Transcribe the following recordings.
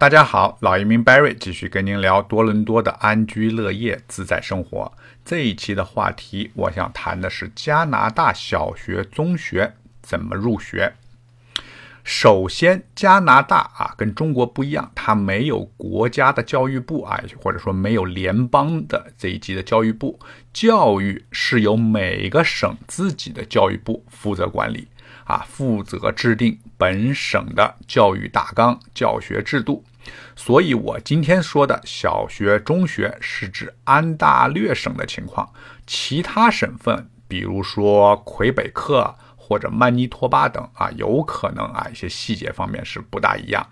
大家好，老移民 Barry 继续跟您聊多伦多的安居乐业、自在生活。这一期的话题，我想谈的是加拿大小学、中学怎么入学。首先，加拿大啊跟中国不一样，它没有国家的教育部啊，或者说没有联邦的这一级的教育部，教育是由每个省自己的教育部负责管理啊，负责制定本省的教育大纲、教学制度。所以，我今天说的小学、中学是指安大略省的情况，其他省份，比如说魁北克或者曼尼托巴等啊，有可能啊一些细节方面是不大一样。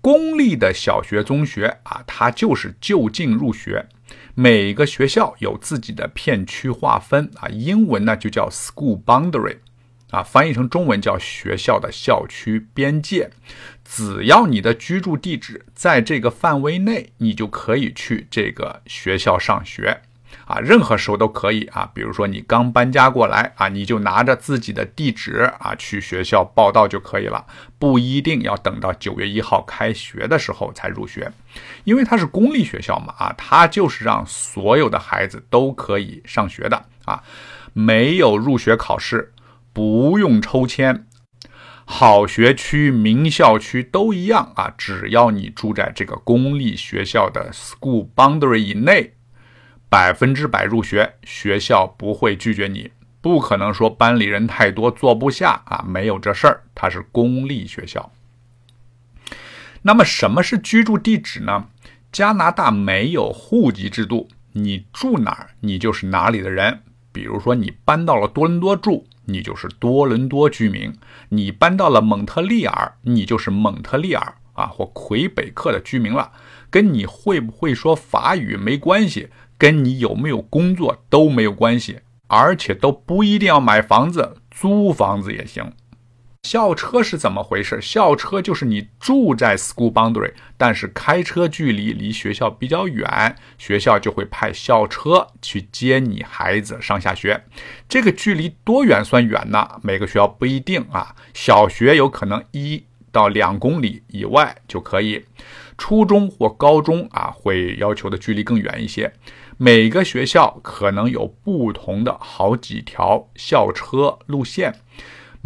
公立的小学、中学啊，它就是就近入学，每个学校有自己的片区划分啊，英文呢就叫 school boundary。啊，翻译成中文叫学校的校区边界。只要你的居住地址在这个范围内，你就可以去这个学校上学。啊，任何时候都可以啊。比如说你刚搬家过来啊，你就拿着自己的地址啊去学校报到就可以了，不一定要等到九月一号开学的时候才入学，因为它是公立学校嘛。啊，它就是让所有的孩子都可以上学的啊，没有入学考试。不用抽签，好学区、名校区都一样啊！只要你住在这个公立学校的 school boundary 以内，百分之百入学，学校不会拒绝你。不可能说班里人太多坐不下啊，没有这事儿。它是公立学校。那么什么是居住地址呢？加拿大没有户籍制度，你住哪儿，你就是哪里的人。比如说你搬到了多伦多住。你就是多伦多居民，你搬到了蒙特利尔，你就是蒙特利尔啊或魁北克的居民了，跟你会不会说法语没关系，跟你有没有工作都没有关系，而且都不一定要买房子，租房子也行。校车是怎么回事？校车就是你住在 school boundary，但是开车距离离学校比较远，学校就会派校车去接你孩子上下学。这个距离多远算远呢？每个学校不一定啊。小学有可能一到两公里以外就可以，初中或高中啊会要求的距离更远一些。每个学校可能有不同的好几条校车路线。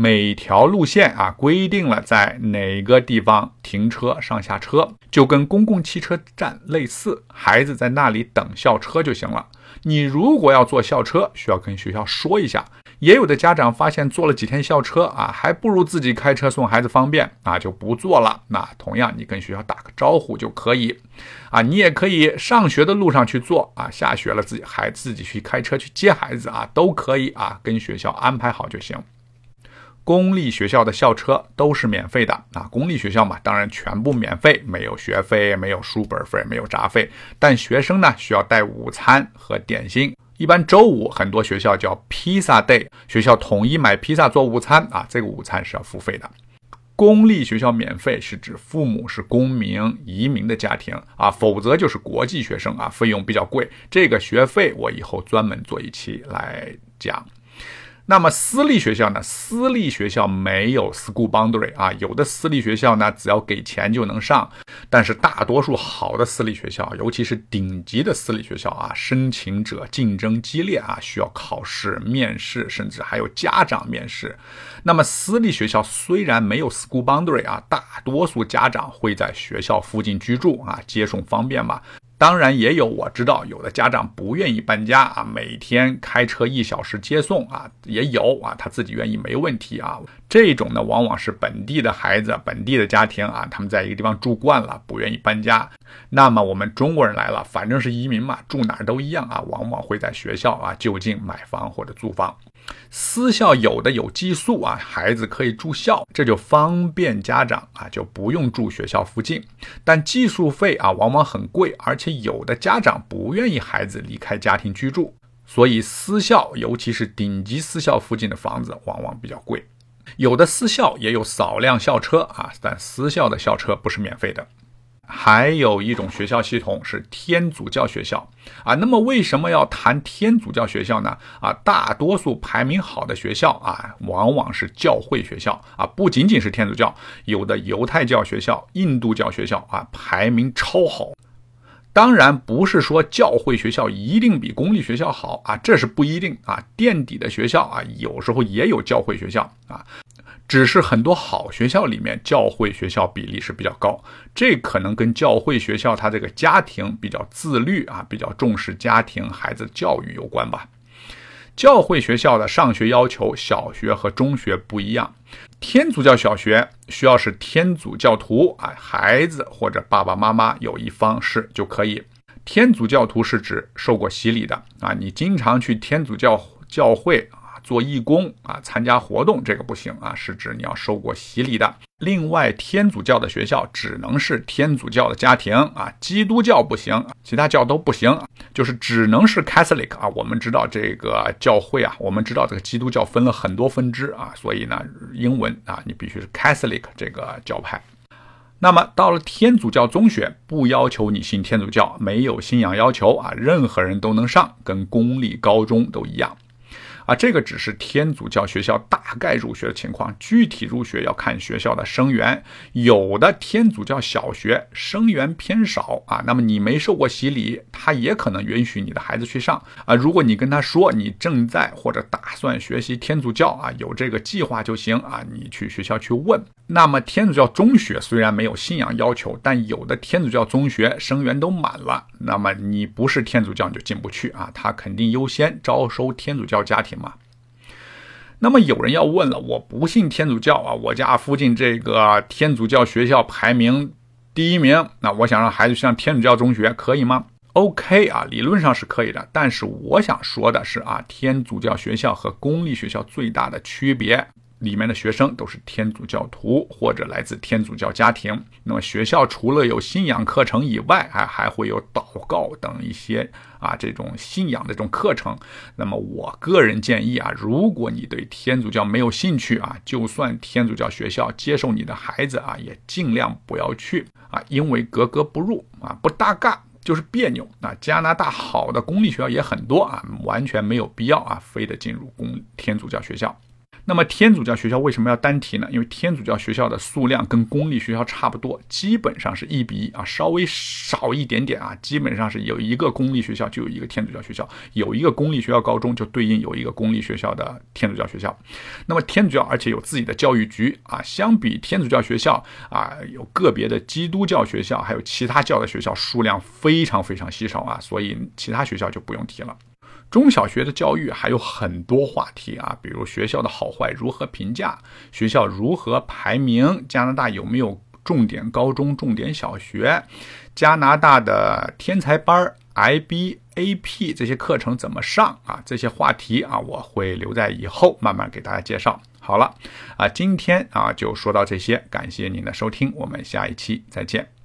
每条路线啊，规定了在哪个地方停车上下车，就跟公共汽车站类似，孩子在那里等校车就行了。你如果要坐校车，需要跟学校说一下。也有的家长发现坐了几天校车啊，还不如自己开车送孩子方便啊，就不坐了。那同样，你跟学校打个招呼就可以啊。你也可以上学的路上去坐啊，下学了自己还自己去开车去接孩子啊，都可以啊，跟学校安排好就行。公立学校的校车都是免费的啊！公立学校嘛，当然全部免费，没有学费，没有书本费，没有杂费。但学生呢，需要带午餐和点心。一般周五很多学校叫披萨 day，学校统一买披萨做午餐啊，这个午餐是要付费的。公立学校免费是指父母是公民、移民的家庭啊，否则就是国际学生啊，费用比较贵。这个学费我以后专门做一期来讲。那么私立学校呢？私立学校没有 school boundary 啊，有的私立学校呢，只要给钱就能上。但是大多数好的私立学校，尤其是顶级的私立学校啊，申请者竞争激烈啊，需要考试、面试，甚至还有家长面试。那么私立学校虽然没有 school boundary 啊，大多数家长会在学校附近居住啊，接送方便嘛。当然也有，我知道有的家长不愿意搬家啊，每天开车一小时接送啊，也有啊，他自己愿意没问题啊。这种呢，往往是本地的孩子、本地的家庭啊，他们在一个地方住惯了，不愿意搬家。那么我们中国人来了，反正是移民嘛，住哪儿都一样啊，往往会在学校啊就近买房或者租房。私校有的有寄宿啊，孩子可以住校，这就方便家长啊，就不用住学校附近。但寄宿费啊，往往很贵，而且有的家长不愿意孩子离开家庭居住，所以私校，尤其是顶级私校附近的房子，往往比较贵。有的私校也有少量校车啊，但私校的校车不是免费的。还有一种学校系统是天主教学校啊。那么为什么要谈天主教学校呢？啊，大多数排名好的学校啊，往往是教会学校啊，不仅仅是天主教，有的犹太教学校、印度教学校啊，排名超好。当然不是说教会学校一定比公立学校好啊，这是不一定啊。垫底的学校啊，有时候也有教会学校啊。只是很多好学校里面，教会学校比例是比较高，这可能跟教会学校它这个家庭比较自律啊，比较重视家庭孩子教育有关吧。教会学校的上学要求，小学和中学不一样。天主教小学需要是天主教徒啊，孩子或者爸爸妈妈有一方是就可以。天主教徒是指受过洗礼的啊，你经常去天主教教会。做义工啊，参加活动这个不行啊，是指你要受过洗礼的。另外，天主教的学校只能是天主教的家庭啊，基督教不行，其他教都不行，就是只能是 Catholic 啊。我们知道这个教会啊，我们知道这个基督教分了很多分支啊，所以呢，英文啊，你必须是 Catholic 这个教派。那么到了天主教中学，不要求你信天主教，没有信仰要求啊，任何人都能上，跟公立高中都一样。啊，这个只是天主教学校大概入学的情况，具体入学要看学校的生源。有的天主教小学生源偏少啊，那么你没受过洗礼，他也可能允许你的孩子去上啊。如果你跟他说你正在或者打算学习天主教啊，有这个计划就行啊，你去学校去问。那么天主教中学虽然没有信仰要求，但有的天主教中学生源都满了，那么你不是天主教你就进不去啊，他肯定优先招收天主教家庭。嘛，那么有人要问了，我不信天主教啊，我家附近这个天主教学校排名第一名，那我想让孩子上天主教中学可以吗？OK 啊，理论上是可以的，但是我想说的是啊，天主教学校和公立学校最大的区别。里面的学生都是天主教徒或者来自天主教家庭。那么学校除了有信仰课程以外，还还会有祷告等一些啊这种信仰的这种课程。那么我个人建议啊，如果你对天主教没有兴趣啊，就算天主教学校接受你的孩子啊，也尽量不要去啊，因为格格不入啊，不搭嘎就是别扭啊。加拿大好的公立学校也很多啊，完全没有必要啊，非得进入公天主教学校。那么天主教学校为什么要单提呢？因为天主教学校的数量跟公立学校差不多，基本上是一比一啊，稍微少一点点啊，基本上是有一个公立学校就有一个天主教学校，有一个公立学校高中就对应有一个公立学校的天主教学校。那么天主教而且有自己的教育局啊，相比天主教学校啊，有个别的基督教学校，还有其他教的学校数量非常非常稀少啊，所以其他学校就不用提了。中小学的教育还有很多话题啊，比如学校的好坏如何评价，学校如何排名，加拿大有没有重点高中、重点小学，加拿大的天才班 IB、AP 这些课程怎么上啊？这些话题啊，我会留在以后慢慢给大家介绍。好了，啊，今天啊就说到这些，感谢您的收听，我们下一期再见。